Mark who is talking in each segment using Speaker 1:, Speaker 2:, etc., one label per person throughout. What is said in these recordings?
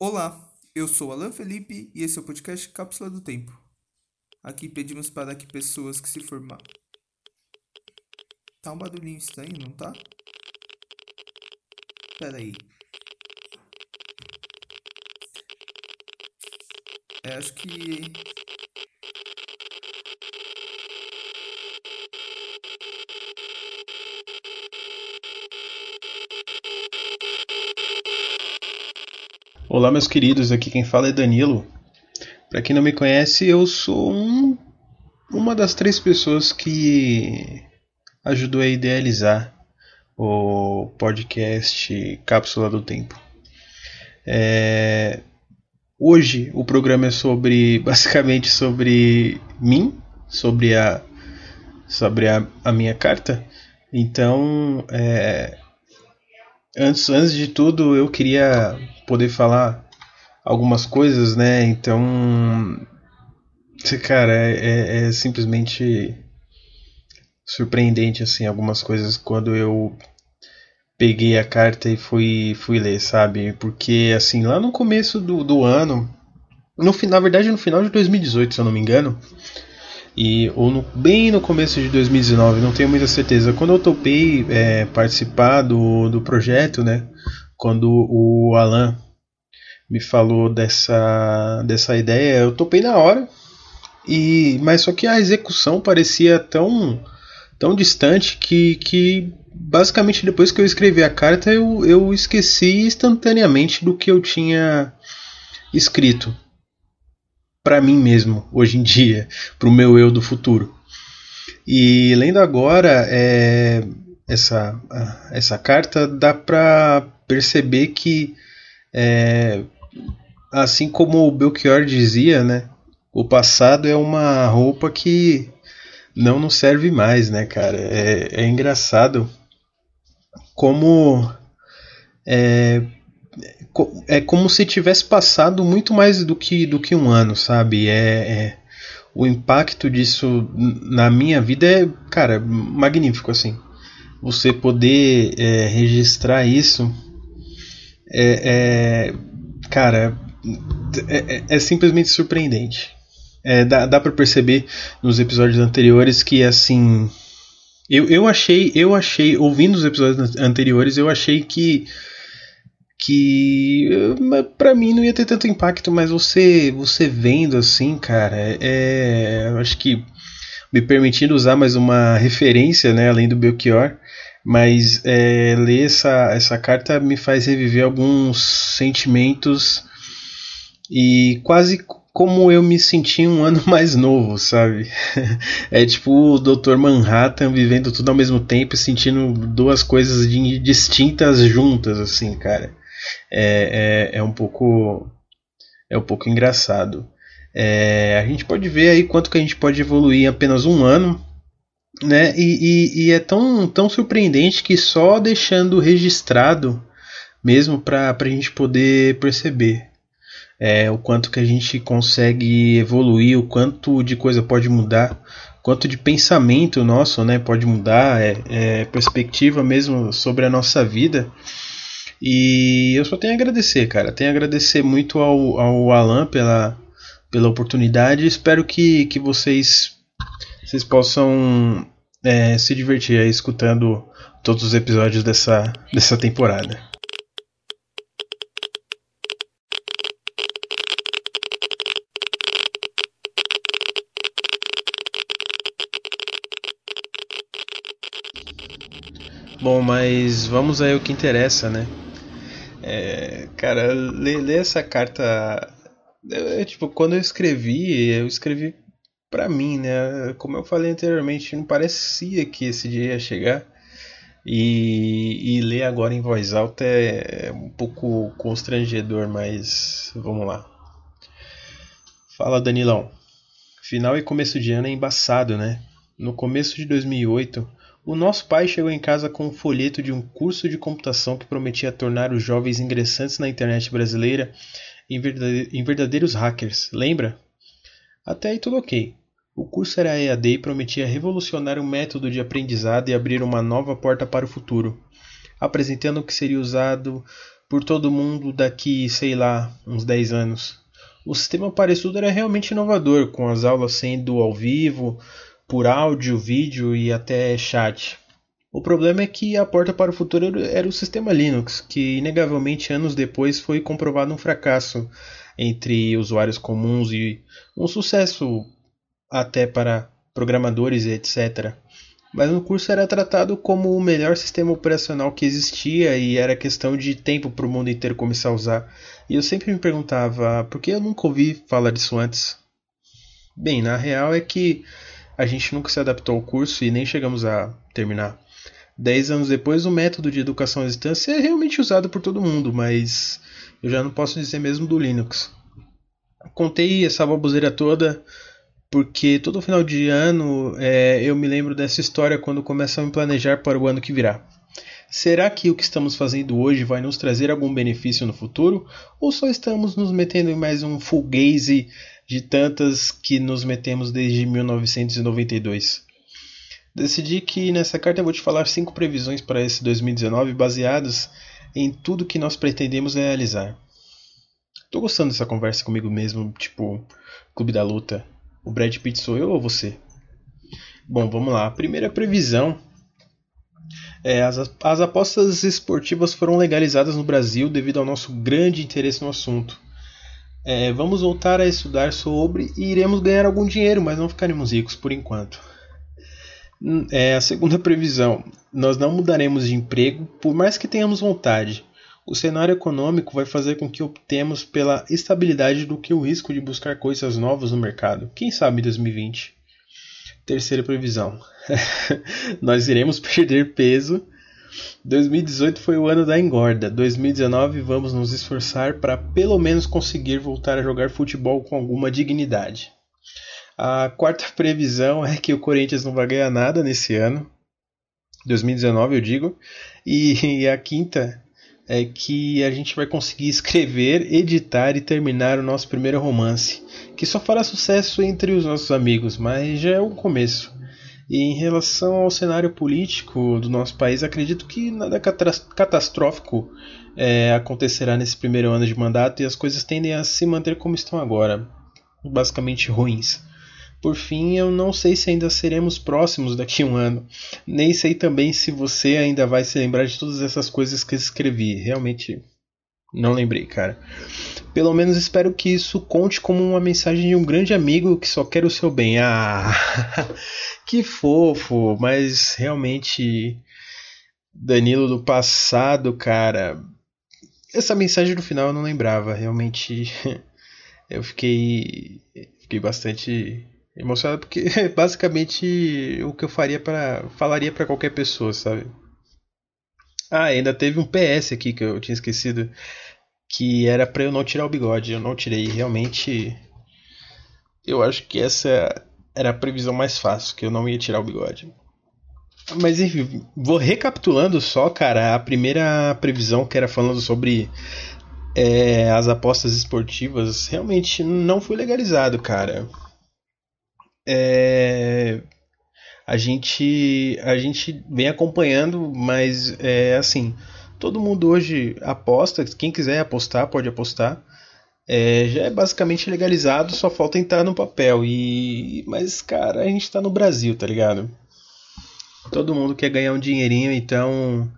Speaker 1: Olá, eu sou Alan Felipe e esse é o podcast Cápsula do Tempo. Aqui pedimos para que pessoas que se formaram. Tá um barulhinho estranho, não tá? Pera aí. É, acho que.
Speaker 2: Olá, meus queridos, aqui quem fala é Danilo. Para quem não me conhece, eu sou um, uma das três pessoas que ajudou a idealizar o podcast Cápsula do Tempo. É, hoje o programa é sobre, basicamente, sobre mim, sobre a, sobre a, a minha carta. Então, é, antes, antes de tudo, eu queria poder falar algumas coisas, né? Então, cara, é, é, é simplesmente surpreendente assim algumas coisas quando eu peguei a carta e fui fui ler, sabe? Porque assim, lá no começo do, do ano, no na verdade no final de 2018, se eu não me engano, e ou no, bem no começo de 2019, não tenho muita certeza. Quando eu topei é, participar do, do projeto, né? Quando o Alan me falou dessa, dessa ideia, eu topei na hora. E mas só que a execução parecia tão tão distante que, que basicamente depois que eu escrevi a carta eu, eu esqueci instantaneamente do que eu tinha escrito para mim mesmo hoje em dia, para o meu eu do futuro. E lendo agora é, essa, essa carta, dá para perceber que, é, assim como o Belchior dizia, né, o passado é uma roupa que não nos serve mais, né, cara? É, é engraçado como é, é como se tivesse passado muito mais do que, do que um ano, sabe? É, é, o impacto disso na minha vida é, cara, magnífico, assim. Você poder é, registrar isso é, é cara, é, é, é, simplesmente surpreendente. É, dá dá para perceber nos episódios anteriores que, assim, eu, eu achei, eu achei, ouvindo os episódios anteriores, eu achei que que para mim não ia ter tanto impacto, mas você você vendo assim, cara, é, acho que me permitindo usar mais uma referência, né, além do Belchior, mas é, ler essa, essa carta me faz reviver alguns sentimentos e quase como eu me senti um ano mais novo, sabe? é tipo o Dr. Manhattan vivendo tudo ao mesmo tempo, sentindo duas coisas distintas juntas, assim, cara é, é, é um pouco é um pouco engraçado. É, a gente pode ver aí quanto que a gente pode evoluir em apenas um ano, né? E, e, e é tão, tão surpreendente que só deixando registrado mesmo para a gente poder perceber é, o quanto que a gente consegue evoluir, o quanto de coisa pode mudar, quanto de pensamento nosso né, pode mudar, é, é perspectiva mesmo sobre a nossa vida. E eu só tenho a agradecer, cara. Tenho a agradecer muito ao, ao Alan pela, pela oportunidade. Espero que, que vocês, vocês possam é, se divertir aí escutando todos os episódios dessa, dessa temporada. Bom, mas vamos aí ao que interessa, né? É, cara, ler, essa carta. Tipo, quando eu escrevi, eu escrevi pra mim, né? Como eu falei anteriormente, não parecia que esse dia ia chegar. E, e ler agora em voz alta é, é um pouco constrangedor, mas vamos lá. Fala Danilão. Final e começo de ano é embaçado, né? No começo de 2008, o nosso pai chegou em casa com um folheto de um curso de computação que prometia tornar os jovens ingressantes na internet brasileira em verdadeiros hackers, lembra? Até aí tudo ok. O curso era EAD e prometia revolucionar o método de aprendizado e abrir uma nova porta para o futuro, apresentando o que seria usado por todo mundo daqui, sei lá, uns 10 anos. O sistema Paresudo era realmente inovador, com as aulas sendo ao vivo, por áudio, vídeo e até chat. O problema é que a porta para o futuro era o sistema Linux, que inegavelmente anos depois foi comprovado um fracasso entre usuários comuns e um sucesso até para programadores e etc. Mas no curso era tratado como o melhor sistema operacional que existia e era questão de tempo para o mundo inteiro começar a usar. E eu sempre me perguntava por que eu nunca ouvi falar disso antes. Bem, na real é que a gente nunca se adaptou ao curso e nem chegamos a terminar. Dez anos depois, o método de educação à distância é realmente usado por todo mundo, mas eu já não posso dizer mesmo do Linux. Contei essa baboseira toda porque todo final de ano é, eu me lembro dessa história quando começo a me planejar para o ano que virá. Será que o que estamos fazendo hoje vai nos trazer algum benefício no futuro? Ou só estamos nos metendo em mais um fugaze de tantas que nos metemos desde 1992? Decidi que nessa carta eu vou te falar cinco previsões para esse 2019 baseadas em tudo que nós pretendemos realizar. Tô gostando dessa conversa comigo mesmo, tipo, Clube da Luta. O Brad Pitt sou eu ou você? Bom, vamos lá. A primeira previsão é, as, as apostas esportivas foram legalizadas no Brasil devido ao nosso grande interesse no assunto. É, vamos voltar a estudar sobre e iremos ganhar algum dinheiro, mas não ficaremos ricos por enquanto. Hum, é a segunda previsão. Nós não mudaremos de emprego, por mais que tenhamos vontade. O cenário econômico vai fazer com que optemos pela estabilidade do que o risco de buscar coisas novas no mercado. Quem sabe em 2020? Terceira previsão. Nós iremos perder peso. 2018 foi o ano da engorda. 2019 vamos nos esforçar para pelo menos conseguir voltar a jogar futebol com alguma dignidade. A quarta previsão é que o Corinthians não vai ganhar nada nesse ano. 2019, eu digo. E a quinta é que a gente vai conseguir escrever, editar e terminar o nosso primeiro romance, que só fará sucesso entre os nossos amigos, mas já é o começo. E em relação ao cenário político do nosso país, acredito que nada catastrófico é, acontecerá nesse primeiro ano de mandato e as coisas tendem a se manter como estão agora, basicamente ruins. Por fim, eu não sei se ainda seremos próximos daqui a um ano. Nem sei também se você ainda vai se lembrar de todas essas coisas que escrevi. Realmente não lembrei, cara. Pelo menos espero que isso conte como uma mensagem de um grande amigo que só quer o seu bem. Ah, que fofo, mas realmente Danilo do passado, cara. Essa mensagem do final eu não lembrava. Realmente eu fiquei fiquei bastante emocionado porque basicamente o que eu faria para falaria para qualquer pessoa, sabe? Ah, ainda teve um PS aqui que eu tinha esquecido que era para eu não tirar o bigode. Eu não tirei, realmente eu acho que essa era a previsão mais fácil, que eu não ia tirar o bigode. Mas enfim, vou recapitulando só, cara, a primeira previsão que era falando sobre é, as apostas esportivas realmente não foi legalizado, cara é, a gente a gente vem acompanhando, mas é assim, todo mundo hoje aposta, quem quiser apostar pode apostar. É, já é basicamente legalizado, só falta entrar no papel. E mas cara, a gente está no Brasil, tá ligado? Todo mundo quer ganhar um dinheirinho, então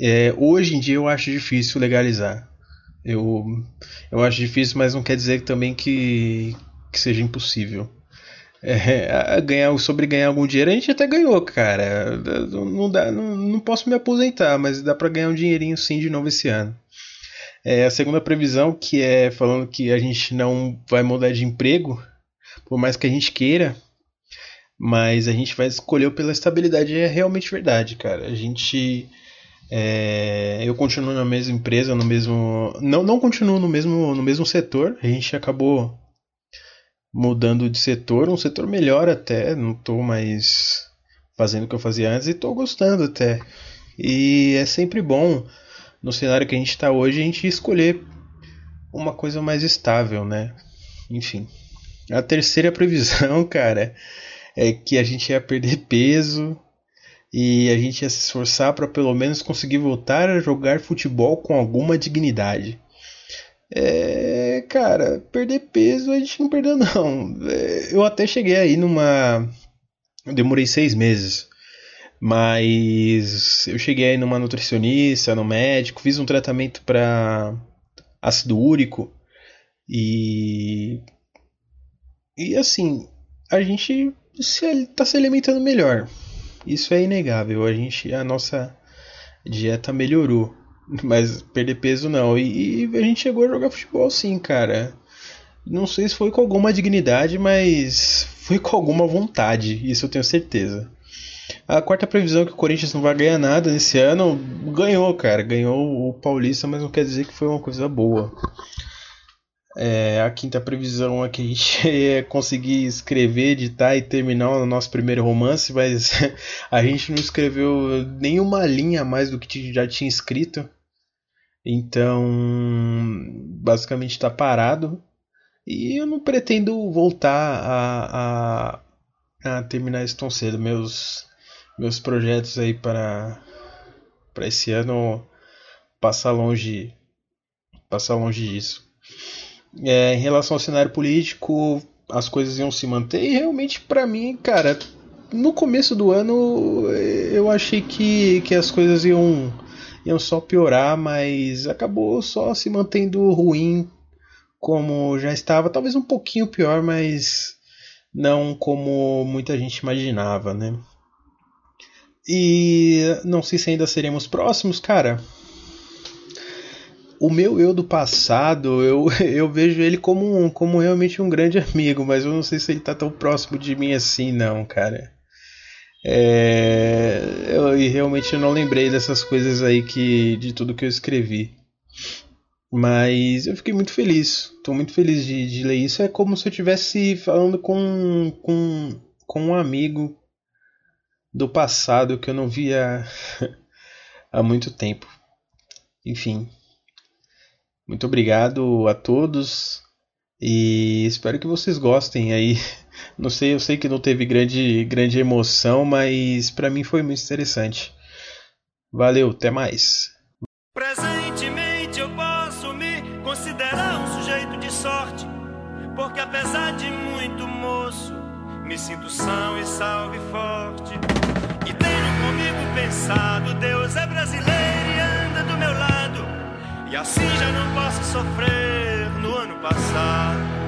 Speaker 2: é, hoje em dia eu acho difícil legalizar. Eu, eu acho difícil, mas não quer dizer também que, que seja impossível. É, ganhar, sobre ganhar algum dinheiro, a gente até ganhou, cara. Não, dá, não, não posso me aposentar, mas dá para ganhar um dinheirinho sim de novo esse ano. É, a segunda previsão, que é falando que a gente não vai mudar de emprego, por mais que a gente queira, mas a gente vai escolher pela estabilidade, é realmente verdade, cara. A gente. É, eu continuo na mesma empresa, no mesmo. Não, não continuo no mesmo, no mesmo setor. A gente acabou mudando de setor, um setor melhor até, não estou mais fazendo o que eu fazia antes e estou gostando até. E é sempre bom no cenário que a gente está hoje a gente escolher uma coisa mais estável, né? Enfim. A terceira previsão, cara, é que a gente ia perder peso. e a gente ia se esforçar para pelo menos conseguir voltar a jogar futebol com alguma dignidade. É, cara, perder peso a gente não perdeu não. É, eu até cheguei aí numa, eu demorei seis meses, mas eu cheguei aí numa nutricionista, no médico, fiz um tratamento para ácido úrico e e assim a gente está se alimentando melhor. Isso é inegável. A gente, a nossa dieta melhorou, mas perder peso não. E, e, a gente chegou a jogar futebol sim, cara. Não sei se foi com alguma dignidade, mas foi com alguma vontade. Isso eu tenho certeza. A quarta previsão é que o Corinthians não vai ganhar nada nesse ano, ganhou, cara. Ganhou o Paulista, mas não quer dizer que foi uma coisa boa. É, a quinta previsão é que a gente ia conseguir escrever, editar e terminar o nosso primeiro romance, mas a gente não escreveu nenhuma linha a mais do que já tinha escrito. Então, basicamente está parado. E eu não pretendo voltar a, a, a terminar isso tão cedo. Meus, meus projetos aí para, para esse ano passar longe, passar longe disso. É, em relação ao cenário político, as coisas iam se manter e realmente para mim, cara, no começo do ano eu achei que, que as coisas iam, iam só piorar, mas acabou só se mantendo ruim como já estava, talvez um pouquinho pior, mas não como muita gente imaginava, né? E não sei se ainda seremos próximos, cara o meu eu do passado, eu, eu vejo ele como, um, como realmente um grande amigo, mas eu não sei se ele tá tão próximo de mim assim, não, cara. É, eu realmente não lembrei dessas coisas aí que de tudo que eu escrevi. Mas eu fiquei muito feliz. Estou muito feliz de, de, ler isso. É como se eu estivesse falando com, com, com um amigo do passado que eu não via há muito tempo. Enfim, muito obrigado a todos e espero que vocês gostem aí. Não sei, eu sei que não teve grande, grande emoção, mas para mim foi muito interessante. Valeu, até mais.
Speaker 3: Presentemente eu posso me considerar um sujeito de sorte, porque apesar de muito moço, me sinto são e salve forte. E tenho comigo pensado, Deus é brasileiro e anda do meu lado. E assim já não posso sofrer no ano passado.